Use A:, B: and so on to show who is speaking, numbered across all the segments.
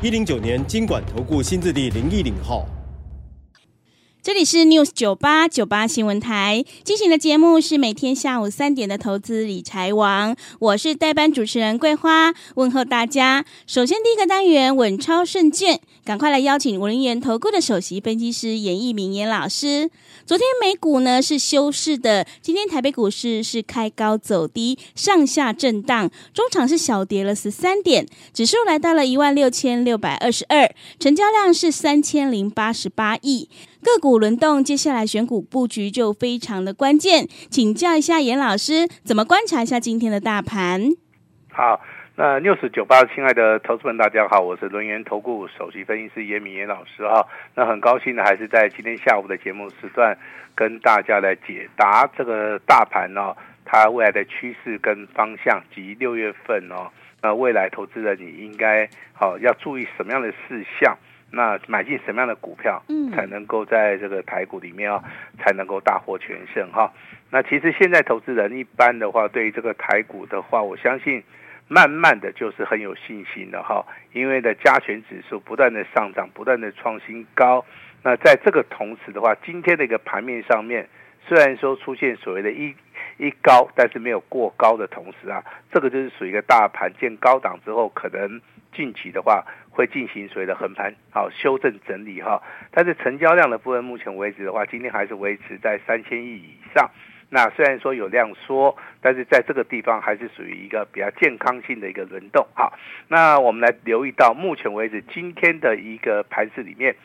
A: 一零九年金管投顾新字第零一零号，
B: 这里是 News 九八九八新闻台进行的节目是每天下午三点的投资理财王，我是代班主持人桂花，问候大家。首先第一个单元稳超胜券，赶快来邀请轮源投顾的首席分析师严一民严老师。昨天美股呢是休市的，今天台北股市是开高走低，上下震荡，中场是小跌了十三点，指数来到了一万六千六百二十二，成交量是三千零八十八亿。个股轮动，接下来选股布局就非常的关键，请教一下严老师，怎么观察一下今天的大盘？
C: 好。那 News 九八，亲爱的投资们，大家好，我是轮源投顾首席分析师严明严老师哈。那很高兴的还是在今天下午的节目时段，跟大家来解答这个大盘哦，它未来的趋势跟方向及六月份哦，那未来投资人你应该好要注意什么样的事项？那买进什么样的股票，嗯，才能够在这个台股里面啊，才能够大获全胜哈？那其实现在投资人一般的话，对于这个台股的话，我相信。慢慢的就是很有信心的哈，因为的加权指数不断的上涨，不断的创新高。那在这个同时的话，今天的一个盘面上面，虽然说出现所谓的一一高，但是没有过高的同时啊，这个就是属于一个大盘见高档之后，可能近期的话会进行所谓的横盘好修正整理哈。但是成交量的部分，目前为止的话，今天还是维持在三千亿以上。那虽然说有量缩，但是在这个地方还是属于一个比较健康性的一个轮动。哈，那我们来留意到目前为止今天的一个盘势里面，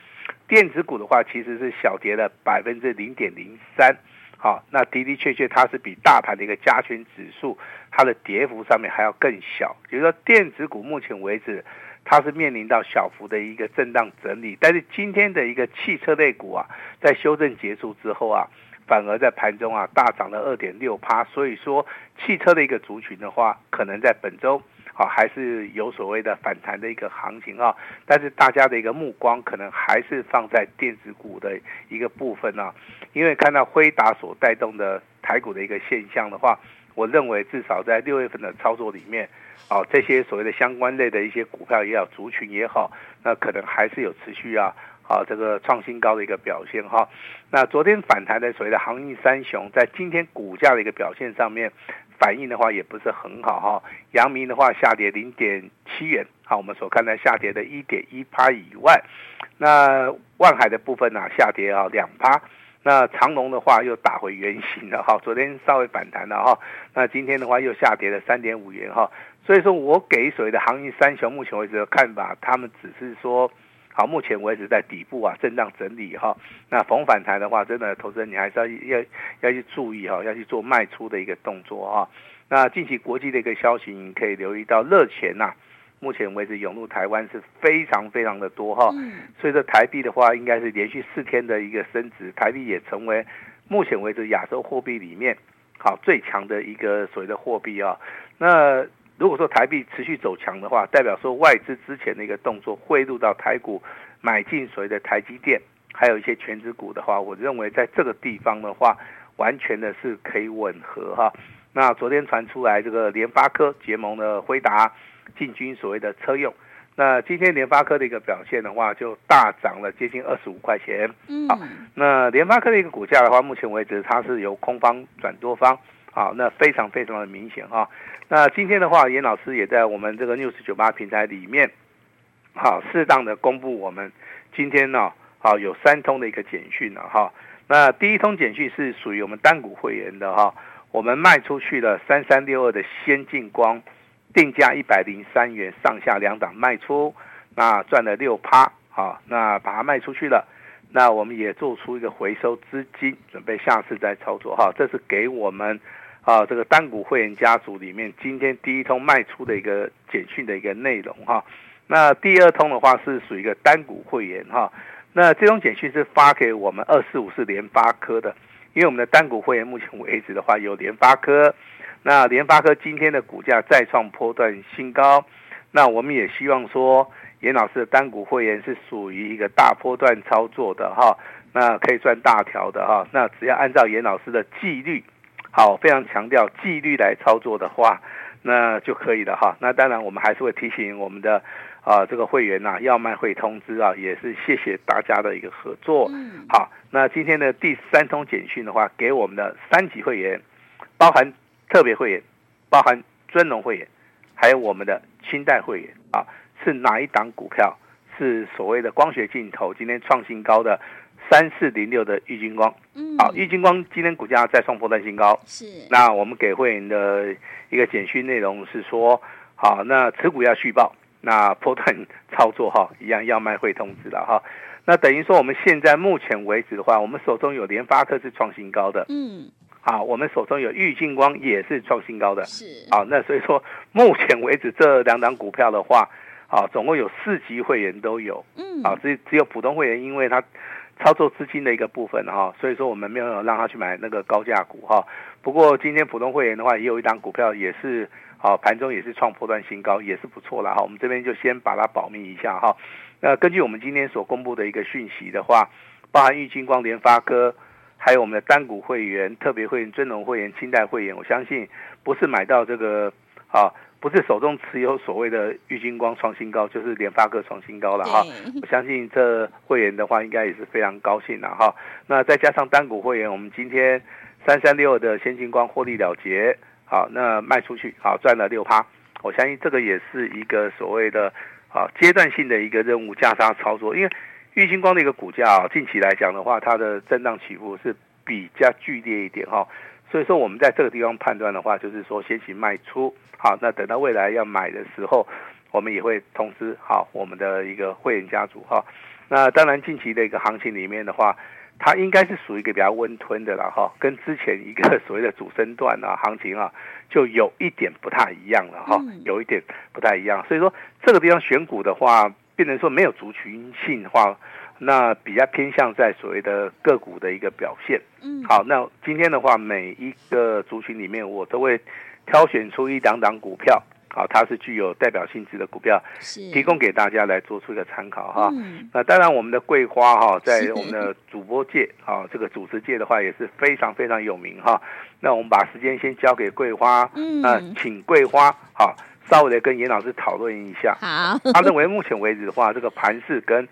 C: 电子股的话其实是小跌了百分之零点零三。好，那的的确确它是比大盘的一个加权指数它的跌幅上面还要更小。比如说电子股目前为止它是面临到小幅的一个震荡整理，但是今天的一个汽车类股啊，在修正结束之后啊。反而在盘中啊大涨了二点六趴，所以说汽车的一个族群的话，可能在本周啊还是有所谓的反弹的一个行情啊，但是大家的一个目光可能还是放在电子股的一个部分啊，因为看到辉达所带动的台股的一个现象的话，我认为至少在六月份的操作里面啊，这些所谓的相关类的一些股票也好，族群也好，那可能还是有持续啊。好，这个创新高的一个表现哈。那昨天反弹的所谓的航运三雄，在今天股价的一个表现上面，反应的话也不是很好哈。阳明的话下跌零点七元，好，我们所看的下跌的一点一趴以外，那万海的部分呢、下跌啊两趴，那长荣的话又打回原形了哈。昨天稍微反弹了哈，那今天的话又下跌了三点五元哈。所以说我给所谓的航运三雄目前为止的看法，他们只是说。好，目前为止在底部啊，震荡整理哈。那逢反弹的话，真的投资人你还是要要要去注意哈，要去做卖出的一个动作哈。那近期国际的一个消息，你可以留意到热钱呐，目前为止涌入台湾是非常非常的多哈。所以说台币的话，应该是连续四天的一个升值，台币也成为目前为止亚洲货币里面好最强的一个所谓的货币啊。那如果说台币持续走强的话，代表说外资之前的一个动作汇入到台股买进所谓的台积电，还有一些权值股的话，我认为在这个地方的话，完全的是可以吻合哈。那昨天传出来这个联发科结盟的辉达进军所谓的车用，那今天联发科的一个表现的话，就大涨了接近二十五块钱。嗯，好，那联发科的一个股价的话，目前为止它是由空方转多方。好，那非常非常的明显哈。那今天的话，严老师也在我们这个 News 九八平台里面，好，适当的公布我们今天呢，好有三通的一个简讯了哈。那第一通简讯是属于我们单股会员的哈，我们卖出去了三三六二的先进光，定价一百零三元上下两档卖出，那赚了六趴，好，那把它卖出去了。那我们也做出一个回收资金，准备下次再操作哈。这是给我们。啊，这个单股会员家族里面，今天第一通卖出的一个简讯的一个内容哈。那第二通的话是属于一个单股会员哈。那这种简讯是发给我们二四五四联发科的，因为我们的单股会员目前为止的话有联发科，那联发科今天的股价再创波段新高，那我们也希望说严老师的单股会员是属于一个大波段操作的哈，那可以赚大条的哈，那只要按照严老师的纪律，好，非常强调纪律来操作的话，那就可以了哈。那当然我们还是会提醒我们的。啊，这个会员呐、啊，要卖会通知啊，也是谢谢大家的一个合作。嗯，好，那今天的第三通简讯的话，给我们的三级会员，包含特别会员，包含尊荣会员，还有我们的清代会员啊，是哪一档股票？是所谓的光学镜头今天创新高的三四零六的玉金光。嗯，好，玉金光今天股价再创波段新高。是，那我们给会员的一个简讯内容是说，好，那持股要续报。那波段操作哈，一样要卖会通知了哈。那等于说，我们现在目前为止的话，我们手中有联发科是创新高的，嗯，好，我们手中有玉金光也是创新高的，是，好，那所以说目前为止这两档股票的话，啊，总共有四级会员都有，嗯，啊，只只有普通会员，因为他操作资金的一个部分哈，所以说我们没有让他去买那个高价股哈。不过今天普通会员的话，也有一档股票也是。好，盘中也是创波段新高，也是不错了哈。我们这边就先把它保密一下哈。那根据我们今天所公布的一个讯息的话，包含玉晶光、联发科，还有我们的单股会员、特别会员、尊荣会员、清代会员，我相信不是买到这个啊，不是手中持有所谓的玉金光创新高，就是联发科创新高了哈。我相信这会员的话，应该也是非常高兴了哈。那再加上单股会员，我们今天三三六的先进光获利了结。好，那卖出去，好赚了六趴，我相信这个也是一个所谓的啊阶段性的一个任务价差操作，因为玉金光的一个股价啊，近期来讲的话，它的震荡起伏是比较剧烈一点哈，所以说我们在这个地方判断的话，就是说先行卖出，好，那等到未来要买的时候，我们也会通知好我们的一个会员家族哈，那当然近期的一个行情里面的话。它应该是属于一个比较温吞的了哈，跟之前一个 所谓的主升段啊行情啊，就有一点不太一样了哈，有一点不太一样。所以说这个地方选股的话，变成说没有族群性的话，那比较偏向在所谓的个股的一个表现。嗯，好，那今天的话，每一个族群里面，我都会挑选出一档档股票。好，它是具有代表性质的股票，是提供给大家来做出一个参考哈。嗯、那当然，我们的桂花哈，在我们的主播界啊，这个主持界的话也是非常非常有名哈。那我们把时间先交给桂花，嗯，那请桂花好稍微的跟严老师讨论一下。好，他认为目前为止的话，这个盘势跟。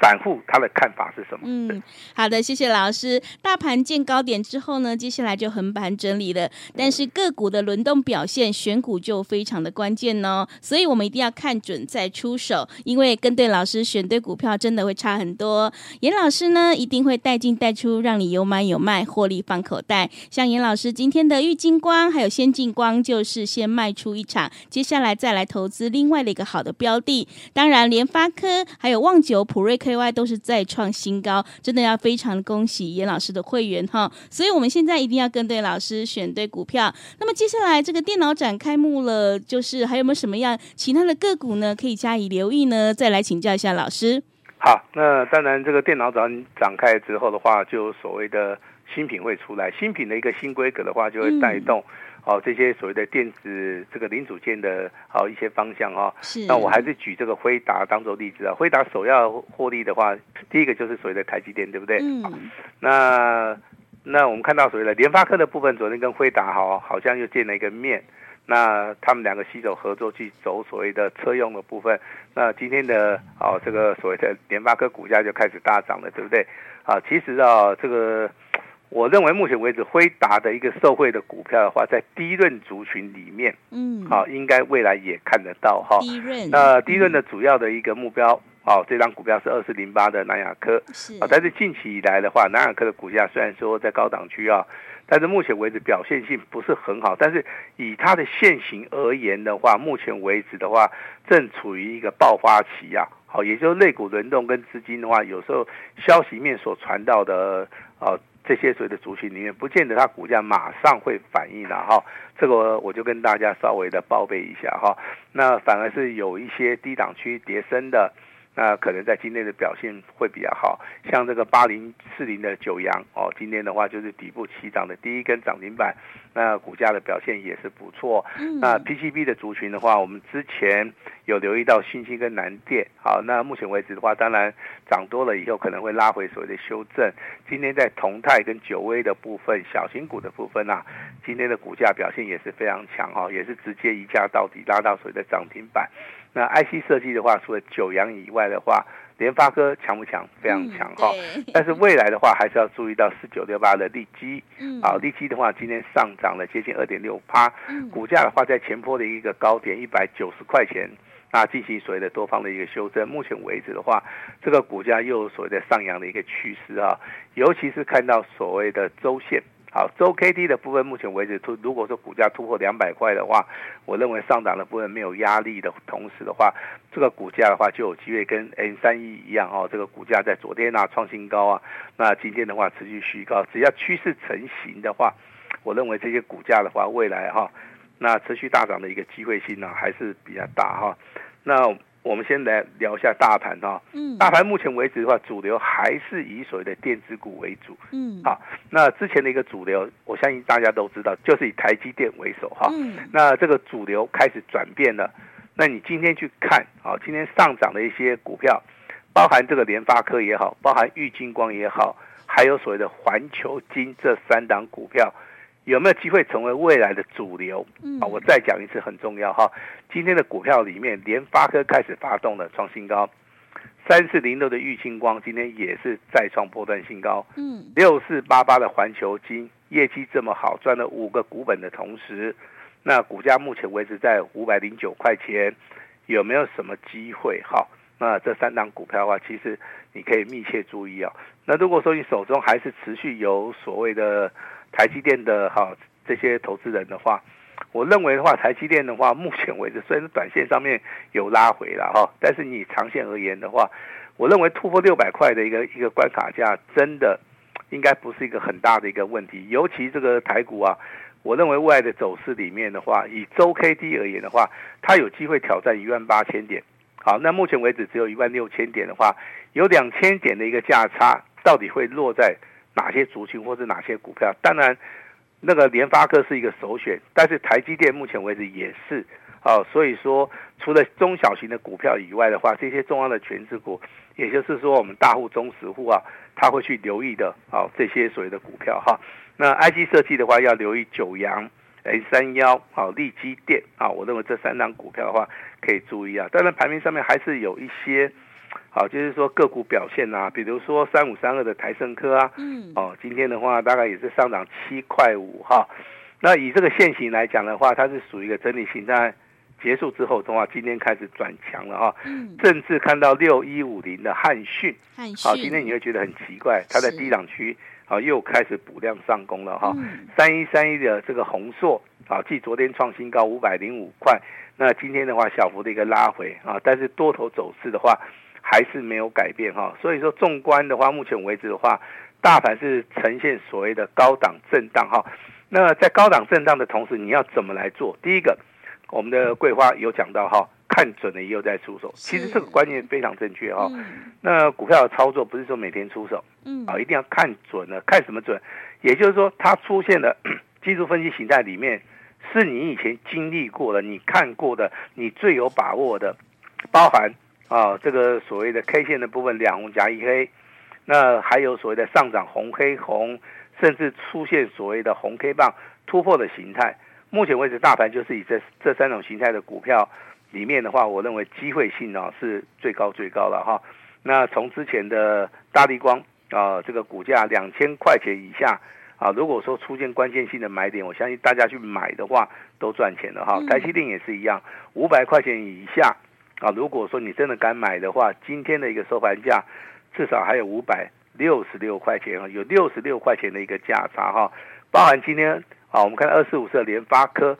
C: 散户他的看法是什么？
B: 嗯，好的，谢谢老师。大盘见高点之后呢，接下来就横盘整理了。但是个股的轮动表现，选股就非常的关键哦。所以我们一定要看准再出手，因为跟对老师选对股票真的会差很多。严老师呢，一定会带进带出，让你有买有卖，获利放口袋。像严老师今天的玉金光还有先进光，就是先卖出一场，接下来再来投资另外的一个好的标的。当然，联发科还有旺九、普瑞克。另外都是再创新高，真的要非常恭喜严老师的会员哈，所以我们现在一定要跟对老师，选对股票。那么接下来这个电脑展开幕了，就是还有没有什么样其他的个股呢？可以加以留意呢？再来请教一下老师。
C: 好，那当然这个电脑展展开之后的话，就所谓的新品会出来，新品的一个新规格的话，就会带动。嗯好，这些所谓的电子这个零组件的好一些方向哈，是。那我还是举这个辉达当做例子啊。辉达首要获利的话，第一个就是所谓的台积电，对不对？嗯。那那我们看到所谓的联发科的部分，昨天跟辉达好好像又见了一个面。那他们两个携手合作去走所谓的车用的部分。那今天的哦这个所谓的联发科股价就开始大涨了，对不对？啊，其实啊这个。我认为目前为止，辉达的一个受惠的股票的话，在低润族群里面，嗯，好，应该未来也看得到哈。低润，那低润的主要的一个目标，哦，这张股票是二四零八的南亚科，是啊，但是近期以来的话，南亚科的股价虽然说在高档区啊，但是目前为止表现性不是很好，但是以它的现形而言的话，目前为止的话，正处于一个爆发期啊。好，也就是类股轮动跟资金的话，有时候消息面所传到的，呃，这些所谓的族群里面，不见得它股价马上会反应的哈。这个我就跟大家稍微的报备一下哈。那反而是有一些低档区跌升的。那可能在今天的表现会比较好，像这个八零四零的九阳哦，今天的话就是底部起涨的第一根涨停板，那股价的表现也是不错。嗯、那 PCB 的族群的话，我们之前有留意到新兴跟南电，好，那目前为止的话，当然涨多了以后可能会拉回所谓的修正。今天在同泰跟九威的部分，小型股的部分啊，今天的股价表现也是非常强哦，也是直接一价到底拉到所谓的涨停板。那 IC 设计的话，除了九阳以外的话，联发科强不强？非常强哈。嗯、但是未来的话，还是要注意到四九六八的利基。嗯。啊，利基的话，今天上涨了接近二点六趴。嗯。股价的话，在前波的一个高点一百九十块钱，那进行所谓的多方的一个修正。目前为止的话，这个股价又有所谓的上扬的一个趋势啊，尤其是看到所谓的周线。好，周 K D 的部分，目前为止突，如果说股价突破两百块的话，我认为上涨的部分没有压力的同时的话，这个股价的话就有机会跟 N 三一一样哦，这个股价在昨天啊创新高啊，那今天的话持续虚高，只要趋势成型的话，我认为这些股价的话，未来哈，那持续大涨的一个机会性呢还是比较大哈，那。我们先来聊一下大盘哈，嗯，大盘目前为止的话，主流还是以所谓的电子股为主，嗯，好，那之前的一个主流，我相信大家都知道，就是以台积电为首哈，嗯，那这个主流开始转变了，那你今天去看，啊，今天上涨的一些股票，包含这个联发科也好，包含玉晶光也好，还有所谓的环球金这三档股票。有没有机会成为未来的主流？啊，我再讲一次，很重要哈。今天的股票里面，联发科开始发动了，创新高。三四零六的玉清光今天也是再创波段新高。嗯，六四八八的环球金业绩这么好，赚了五个股本的同时，那股价目前为止在五百零九块钱，有没有什么机会？哈，那这三档股票的话，其实你可以密切注意啊。那如果说你手中还是持续有所谓的。台积电的哈这些投资人的话，我认为的话，台积电的话，目前为止虽然短线上面有拉回了哈，但是你长线而言的话，我认为突破六百块的一个一个关卡价，真的应该不是一个很大的一个问题。尤其这个台股啊，我认为未来的走势里面的话，以周 K D 而言的话，它有机会挑战一万八千点。好，那目前为止只有一万六千点的话，有两千点的一个价差，到底会落在？哪些族群或是哪些股票？当然，那个联发科是一个首选，但是台积电目前为止也是哦。所以说，除了中小型的股票以外的话，这些重要的权值股，也就是说我们大户、中实户啊，他会去留意的哦。这些所谓的股票哈，那 IC 设计的话，要留意九阳、A 三幺、好力积电啊。我认为这三档股票的话，可以注意啊。当然，排名上面还是有一些。好，就是说个股表现啊，比如说三五三二的台胜科啊，嗯，哦，今天的话大概也是上涨七块五哈。那以这个线型来讲的话，它是属于一个整理型，在结束之后的话，今天开始转强了哈。嗯，甚至看到六一五零的汉讯，汉讯，好，今天你会觉得很奇怪，它在低档区，好，又开始补量上攻了哈。三一三一的这个弘硕，啊，继昨天创新高五百零五块，那今天的话小幅的一个拉回啊，但是多头走势的话。还是没有改变哈，所以说纵观的话，目前为止的话，大盘是呈现所谓的高档震荡哈。那在高档震荡的同时，你要怎么来做？第一个，我们的桂花有讲到哈，看准了以后再出手。其实这个观念非常正确哈。那股票的操作不是说每天出手，嗯，啊，一定要看准了。看什么准？也就是说，它出现的 技术分析形态里面，是你以前经历过的、你看过的、你最有把握的，包含。啊，这个所谓的 K 线的部分，两红加一黑，那还有所谓的上涨红黑红，甚至出现所谓的红 K 棒突破的形态。目前为止，大盘就是以这这三种形态的股票里面的话，我认为机会性啊是最高最高的哈。那从之前的大力光啊，这个股价两千块钱以下啊，如果说出现关键性的买点，我相信大家去买的话都赚钱了哈。台积电也是一样，五百块钱以下。啊，如果说你真的敢买的话，今天的一个收盘价至少还有五百六十六块钱啊，有六十六块钱的一个价差哈。包含今天啊，我们看二四五四的联发科，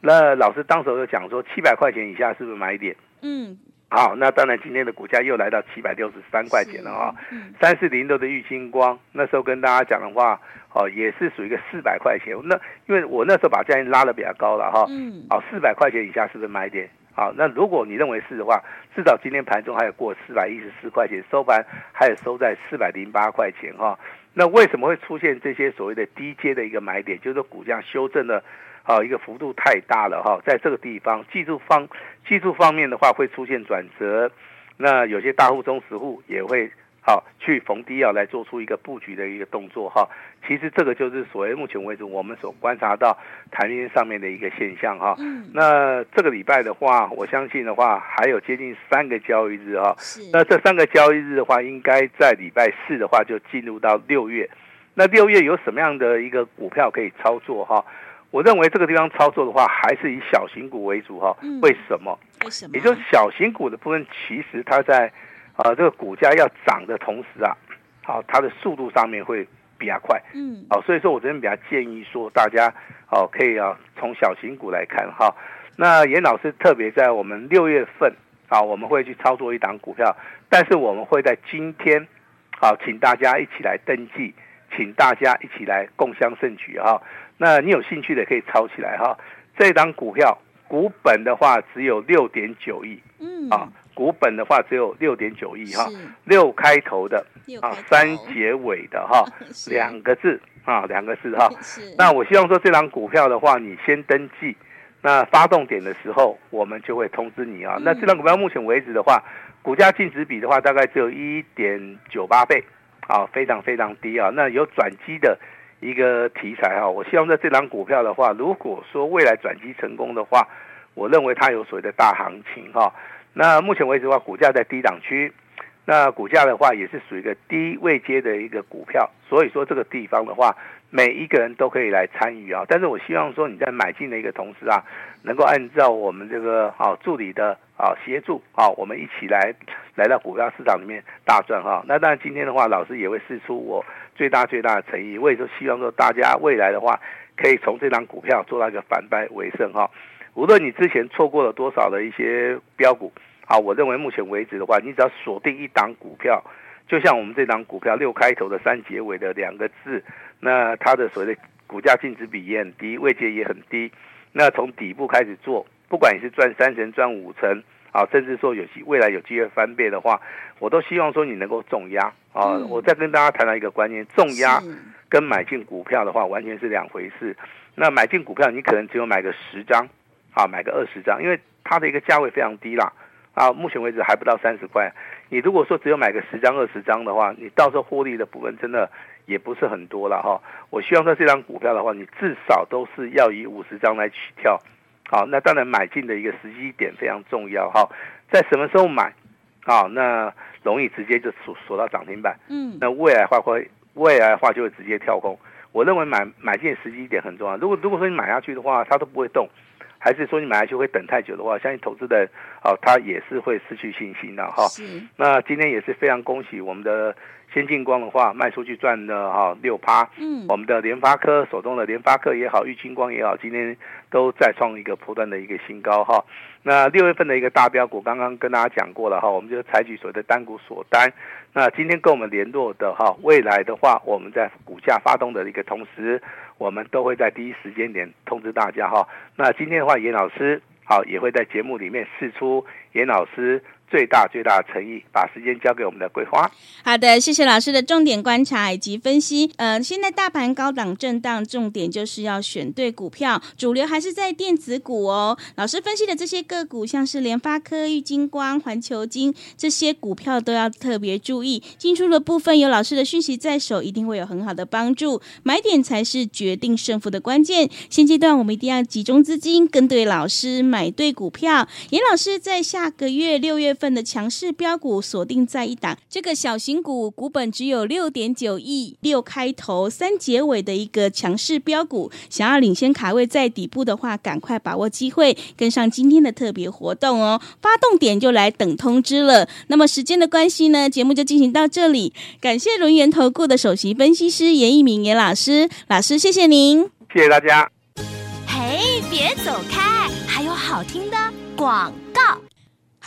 C: 那老师当时就讲说七百块钱以下是不是买点？嗯，好，那当然今天的股价又来到七百六十三块钱了啊。三四零六的玉晶光，那时候跟大家讲的话，哦，也是属于一个四百块钱。那因为我那时候把价钱拉得比较高了哈。嗯。好，四百块钱以下是不是买点？好，那如果你认为是的话，至少今天盘中还有过四百一十四块钱，收盘还有收在四百零八块钱哈。那为什么会出现这些所谓的低阶的一个买点？就是股价修正的。好，一个幅度太大了哈，在这个地方，技术方技术方面的话会出现转折，那有些大户、中实户也会好去逢低要来做出一个布局的一个动作哈。其实这个就是所谓目前为止我们所观察到台面上面的一个现象哈。那这个礼拜的话，我相信的话还有接近三个交易日哈。那这三个交易日的话，应该在礼拜四的话就进入到六月。那六月有什么样的一个股票可以操作哈？我认为这个地方操作的话，还是以小型股为主哈。为什么？
B: 为什么？
C: 也就是小型股的部分，其实它在啊这个股价要涨的同时啊，好它的速度上面会比较快。嗯。好，所以说我这边比较建议说，大家哦可以啊从小型股来看哈。那严老师特别在我们六月份啊，我们会去操作一档股票，但是我们会在今天好请大家一起来登记，请大家一起来共襄盛举哈。那你有兴趣的可以抄起来哈，这档股票股本的话只有六点九亿，嗯啊，股本的话只有六点九亿哈，六开头的啊，三结尾的哈，两个字啊，两个字哈。那我希望说这档股票的话，你先登记，那发动点的时候我们就会通知你啊。那这档股票目前为止的话，股价净值比的话大概只有一点九八倍啊，非常非常低啊。那有转机的。一个题材哈，我希望在这档股票的话，如果说未来转机成功的话，我认为它有所谓的大行情哈。那目前为止的话，股价在低档区，那股价的话也是属于一个低位阶的一个股票，所以说这个地方的话，每一个人都可以来参与啊。但是我希望说你在买进的一个同时啊，能够按照我们这个啊助理的啊协助啊，我们一起来来到股票市场里面大赚哈。那当然今天的话，老师也会释出我。最大最大的诚意，我也就希望说大家未来的话，可以从这张股票做到一个反败为胜哈。无论你之前错过了多少的一些标股，啊，我认为目前为止的话，你只要锁定一档股票，就像我们这档股票六开头的三结尾的两个字，那它的所谓的股价净值比也很低，位阶也很低。那从底部开始做，不管你是赚三成赚五成。啊，甚至说有机未来有机会翻倍的话，我都希望说你能够重压啊！嗯、我再跟大家谈到一个观念，重压跟买进股票的话完全是两回事。那买进股票，你可能只有买个十张，啊，买个二十张，因为它的一个价位非常低啦，啊，目前为止还不到三十块。你如果说只有买个十张、二十张的话，你到时候获利的部分真的也不是很多了哈。我希望说这张股票的话，你至少都是要以五十张来起跳。好，那当然买进的一个时机点非常重要哈，在什么时候买？好，那容易直接就锁锁到涨停板。嗯，那未来的话会，未来的话就会直接跳空。我认为买买进时机点很重要。如果如果说你买下去的话，它都不会动，还是说你买下去会等太久的话，相信投资的人哦，他也是会失去信心的哈。是。那今天也是非常恭喜我们的。先进光的话卖出去赚了哈六趴，嗯，我们的联发科手中的联发科也好，玉晶光也好，今天都再创一个波段的一个新高哈。那六月份的一个大标股，刚刚跟大家讲过了哈，我们就采取所谓的单股锁单。那今天跟我们联络的哈，未来的话，我们在股价发动的一个同时，我们都会在第一时间点通知大家哈。那今天的话，严老师好也会在节目里面试出严老师。最大最大的诚意，把时间交给我们的桂花。
B: 好的，谢谢老师的重点观察以及分析。呃，现在大盘高档震荡，重点就是要选对股票，主流还是在电子股哦。老师分析的这些个股，像是联发科、玉晶光、环球金这些股票，都要特别注意。进出的部分有老师的讯息在手，一定会有很好的帮助。买点才是决定胜负的关键。现阶段我们一定要集中资金，跟对老师，买对股票。严老师在下个月六月份的强势标股锁定在一档，这个小型股股本只有六点九亿，六开头三结尾的一个强势标股，想要领先卡位在底部的话，赶快把握机会，跟上今天的特别活动哦！发动点就来等通知了。那么时间的关系呢，节目就进行到这里。感谢轮源投顾的首席分析师严一鸣严老师，老师谢谢您，
C: 谢谢大家。
D: 嘿，别走开，还有好听的广告。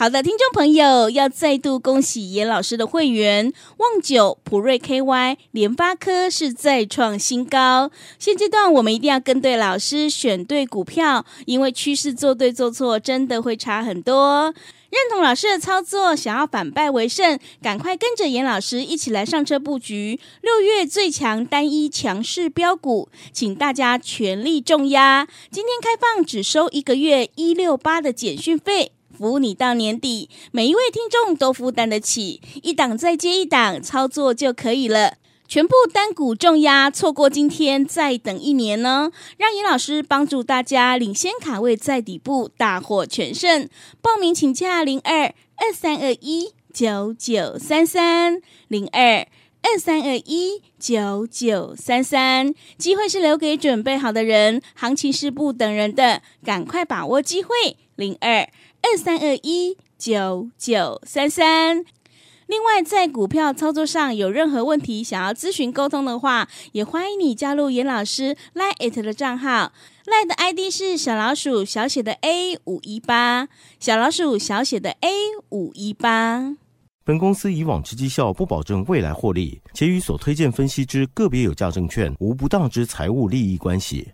B: 好的，听众朋友，要再度恭喜严老师的会员旺九、普瑞 KY、联发科是再创新高。现阶段我们一定要跟对老师，选对股票，因为趋势做对做错真的会差很多。认同老师的操作，想要反败为胜，赶快跟着严老师一起来上车布局六月最强单一强势标股，请大家全力重压。今天开放只收一个月一六八的简讯费。服务你到年底，每一位听众都负担得起，一档再接一档，操作就可以了。全部单股重压，错过今天再等一年呢？让严老师帮助大家领先卡位在底部，大获全胜。报名请洽零二二三二一九九三三零二二三二一九九三三。机会是留给准备好的人，行情是不等人的，赶快把握机会零二。二三二一九九三三。另外，在股票操作上有任何问题想要咨询沟通的话，也欢迎你加入严老师 Line 的账号 li 的 ID 是小老鼠小写的 A 五一八，小老鼠小写的 A 五一八。
A: 本公司以往之绩效不保证未来获利，且与所推荐分析之个别有价证券无不当之财务利益关系。